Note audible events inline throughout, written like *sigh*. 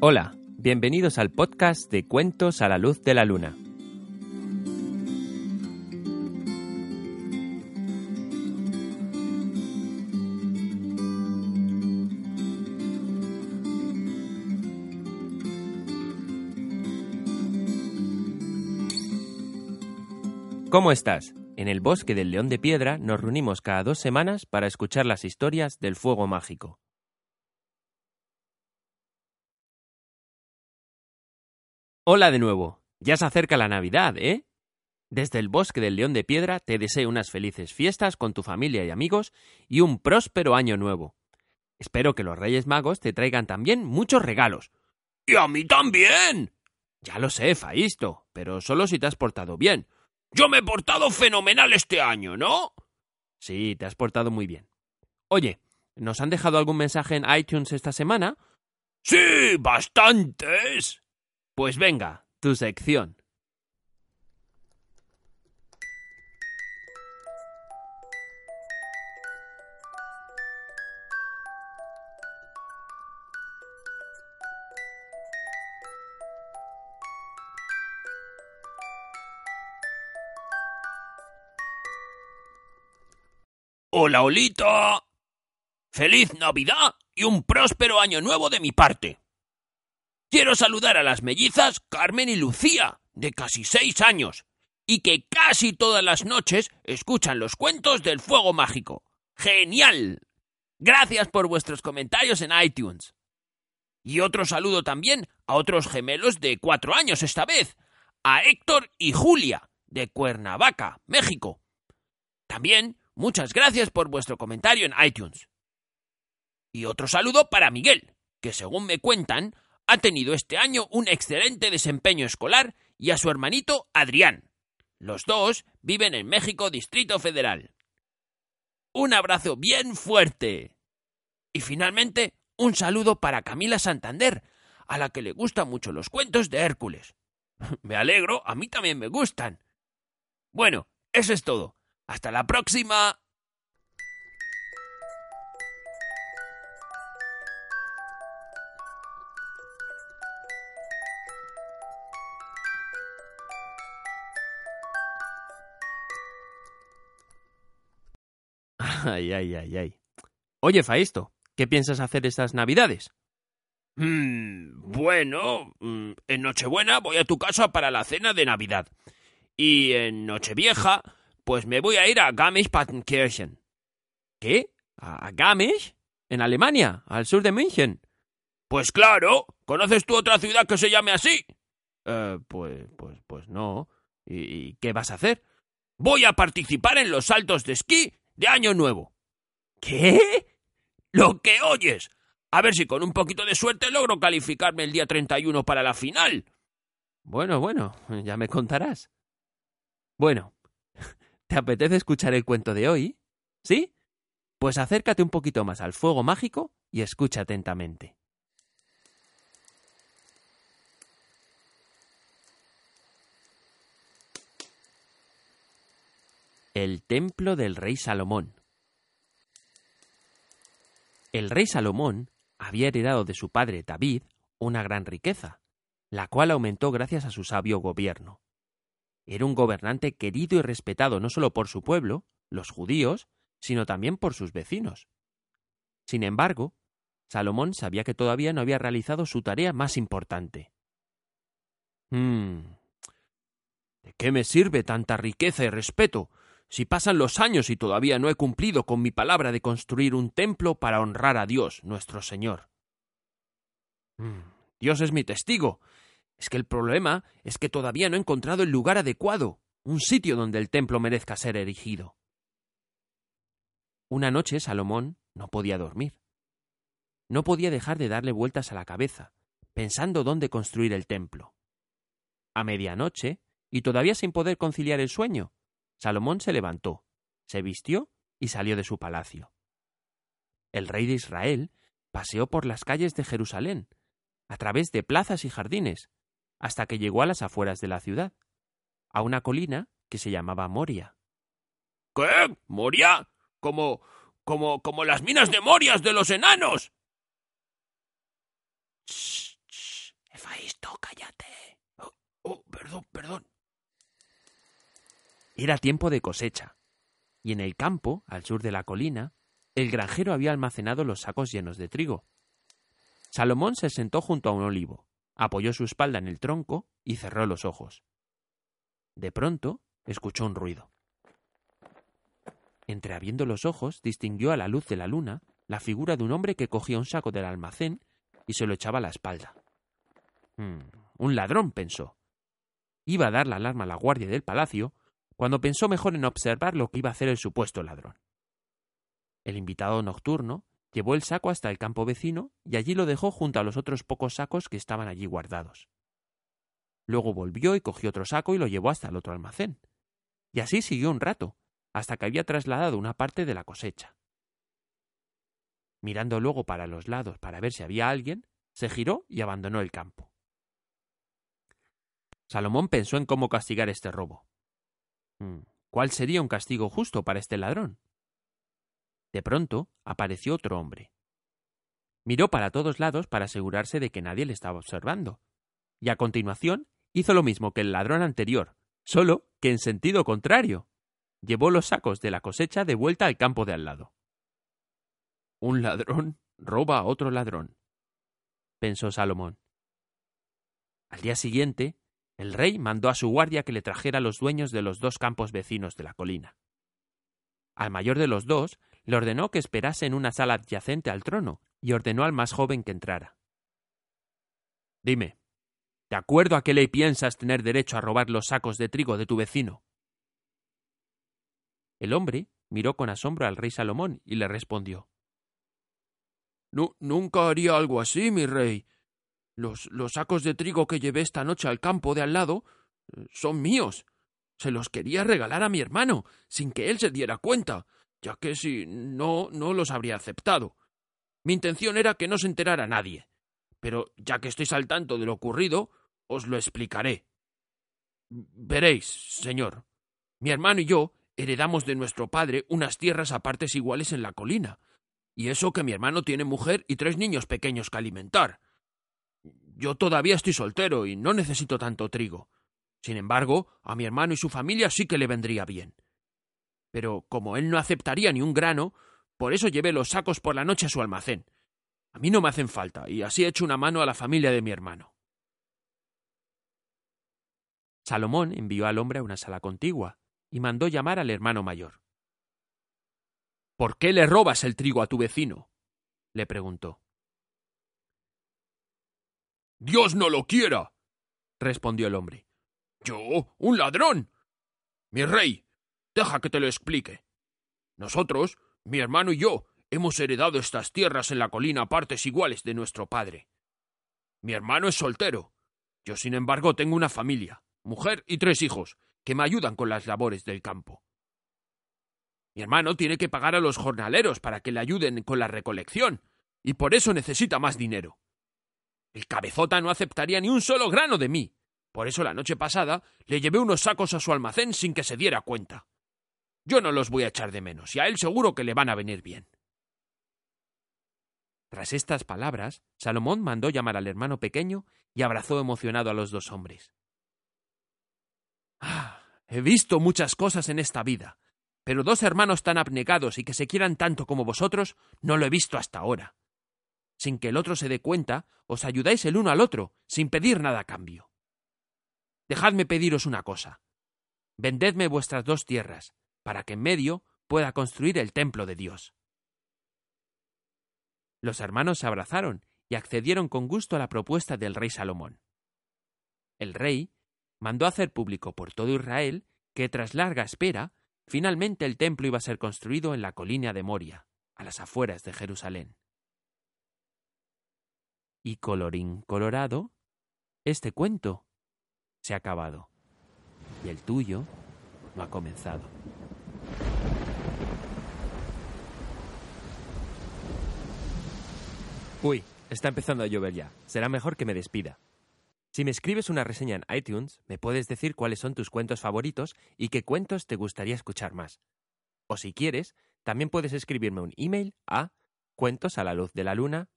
Hola, bienvenidos al podcast de Cuentos a la Luz de la Luna. ¿Cómo estás? En el bosque del León de Piedra nos reunimos cada dos semanas para escuchar las historias del fuego mágico. Hola de nuevo. Ya se acerca la Navidad, ¿eh? Desde el bosque del León de Piedra te deseo unas felices fiestas con tu familia y amigos y un próspero año nuevo. Espero que los Reyes Magos te traigan también muchos regalos. ¡Y a mí también! Ya lo sé, Faisto, pero solo si te has portado bien. Yo me he portado fenomenal este año, ¿no? Sí, te has portado muy bien. Oye, ¿nos han dejado algún mensaje en iTunes esta semana? Sí, bastantes. Pues venga, tu sección. Hola, Olita. Feliz Navidad y un próspero año nuevo de mi parte. Quiero saludar a las mellizas Carmen y Lucía, de casi seis años, y que casi todas las noches escuchan los cuentos del fuego mágico. ¡Genial! Gracias por vuestros comentarios en iTunes. Y otro saludo también a otros gemelos de cuatro años esta vez, a Héctor y Julia, de Cuernavaca, México. También muchas gracias por vuestro comentario en iTunes. Y otro saludo para Miguel, que según me cuentan, ha tenido este año un excelente desempeño escolar y a su hermanito Adrián. Los dos viven en México Distrito Federal. Un abrazo bien fuerte. Y finalmente, un saludo para Camila Santander, a la que le gustan mucho los cuentos de Hércules. *laughs* Me alegro, a mí también me gustan. Bueno, eso es todo. Hasta la próxima. Ay, ay, ay, ay. Oye, Faisto, ¿qué piensas hacer estas Navidades? Mm, bueno, mm, en Nochebuena voy a tu casa para la cena de Navidad. Y en Nochevieja, pues me voy a ir a Garmisch-Partenkirchen. ¿Qué? ¿A Garmisch? ¿En Alemania? ¿Al sur de München? Pues claro. ¿Conoces tú otra ciudad que se llame así? Eh, pues, pues, pues no. ¿Y, ¿Y qué vas a hacer? Voy a participar en los saltos de esquí de Año Nuevo. ¿Qué? Lo que oyes. A ver si con un poquito de suerte logro calificarme el día 31 para la final. Bueno, bueno, ya me contarás. Bueno, *laughs* ¿te apetece escuchar el cuento de hoy? ¿Sí? Pues acércate un poquito más al fuego mágico y escucha atentamente. El templo del rey Salomón. El rey Salomón había heredado de su padre David una gran riqueza, la cual aumentó gracias a su sabio gobierno. Era un gobernante querido y respetado no solo por su pueblo, los judíos, sino también por sus vecinos. Sin embargo, Salomón sabía que todavía no había realizado su tarea más importante. Hmm. ¿De qué me sirve tanta riqueza y respeto si pasan los años y todavía no he cumplido con mi palabra de construir un templo para honrar a Dios, nuestro Señor. Mm, Dios es mi testigo. Es que el problema es que todavía no he encontrado el lugar adecuado, un sitio donde el templo merezca ser erigido. Una noche Salomón no podía dormir. No podía dejar de darle vueltas a la cabeza, pensando dónde construir el templo. A medianoche, y todavía sin poder conciliar el sueño, Salomón se levantó, se vistió y salió de su palacio. El rey de Israel paseó por las calles de Jerusalén, a través de plazas y jardines, hasta que llegó a las afueras de la ciudad, a una colina que se llamaba Moria. ¿Qué? ¿Moria? ¿Como, como, como las minas de Morias de los enanos? Shh, shh, cállate. Oh, oh, perdón, perdón. Era tiempo de cosecha, y en el campo, al sur de la colina, el granjero había almacenado los sacos llenos de trigo. Salomón se sentó junto a un olivo, apoyó su espalda en el tronco y cerró los ojos. De pronto escuchó un ruido. Entreabriendo los ojos, distinguió a la luz de la luna la figura de un hombre que cogía un saco del almacén y se lo echaba a la espalda. Hmm, un ladrón, pensó. Iba a dar la alarma a la guardia del palacio cuando pensó mejor en observar lo que iba a hacer el supuesto ladrón. El invitado nocturno llevó el saco hasta el campo vecino y allí lo dejó junto a los otros pocos sacos que estaban allí guardados. Luego volvió y cogió otro saco y lo llevó hasta el otro almacén. Y así siguió un rato, hasta que había trasladado una parte de la cosecha. Mirando luego para los lados para ver si había alguien, se giró y abandonó el campo. Salomón pensó en cómo castigar este robo. Mm, ¿Cuál sería un castigo justo para este ladrón? De pronto apareció otro hombre. Miró para todos lados para asegurarse de que nadie le estaba observando, y a continuación hizo lo mismo que el ladrón anterior, solo que en sentido contrario. Llevó los sacos de la cosecha de vuelta al campo de al lado. Un ladrón roba a otro ladrón, pensó Salomón. Al día siguiente, el rey mandó a su guardia que le trajera los dueños de los dos campos vecinos de la colina. Al mayor de los dos le ordenó que esperase en una sala adyacente al trono y ordenó al más joven que entrara. Dime, ¿de acuerdo a qué ley piensas tener derecho a robar los sacos de trigo de tu vecino? El hombre miró con asombro al rey Salomón y le respondió nunca haría algo así, mi rey. Los, sacos de trigo que llevé esta noche al campo de al lado eh, son míos. Se los quería regalar a mi hermano, sin que él se diera cuenta, ya que si no, no los habría aceptado. Mi intención era que no se enterara nadie. Pero ya que estoy al tanto de lo ocurrido, os lo explicaré. Veréis, señor, mi hermano y yo heredamos de nuestro padre unas tierras a partes iguales en la colina. Y eso que mi hermano tiene mujer y tres niños pequeños que alimentar. Yo todavía estoy soltero y no necesito tanto trigo. Sin embargo, a mi hermano y su familia sí que le vendría bien. Pero como él no aceptaría ni un grano, por eso llevé los sacos por la noche a su almacén. A mí no me hacen falta, y así he hecho una mano a la familia de mi hermano. Salomón envió al hombre a una sala contigua y mandó llamar al hermano mayor. ¿Por qué le robas el trigo a tu vecino? le preguntó. Dios no lo quiera, respondió el hombre. Yo, un ladrón. Mi rey, deja que te lo explique. Nosotros, mi hermano y yo, hemos heredado estas tierras en la colina a partes iguales de nuestro padre. Mi hermano es soltero. Yo, sin embargo, tengo una familia, mujer y tres hijos, que me ayudan con las labores del campo. Mi hermano tiene que pagar a los jornaleros para que le ayuden con la recolección, y por eso necesita más dinero. El cabezota no aceptaría ni un solo grano de mí. Por eso la noche pasada le llevé unos sacos a su almacén sin que se diera cuenta. Yo no los voy a echar de menos, y a él seguro que le van a venir bien. Tras estas palabras, Salomón mandó llamar al hermano pequeño y abrazó emocionado a los dos hombres. Ah, he visto muchas cosas en esta vida, pero dos hermanos tan abnegados y que se quieran tanto como vosotros no lo he visto hasta ahora sin que el otro se dé cuenta, os ayudáis el uno al otro, sin pedir nada a cambio. Dejadme pediros una cosa. Vendedme vuestras dos tierras, para que en medio pueda construir el templo de Dios. Los hermanos se abrazaron y accedieron con gusto a la propuesta del rey Salomón. El rey mandó hacer público por todo Israel que tras larga espera, finalmente el templo iba a ser construido en la colina de Moria, a las afueras de Jerusalén. Y colorín colorado, este cuento se ha acabado. Y el tuyo no ha comenzado. Uy, está empezando a llover ya. Será mejor que me despida. Si me escribes una reseña en iTunes, me puedes decir cuáles son tus cuentos favoritos y qué cuentos te gustaría escuchar más. O si quieres, también puedes escribirme un email a cuentos a la luz de la luna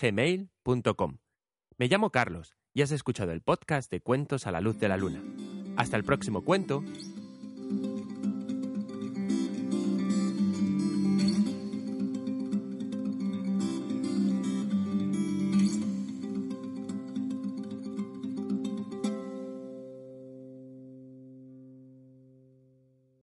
gmail.com. Me llamo Carlos y has escuchado el podcast de Cuentos a la Luz de la Luna. Hasta el próximo cuento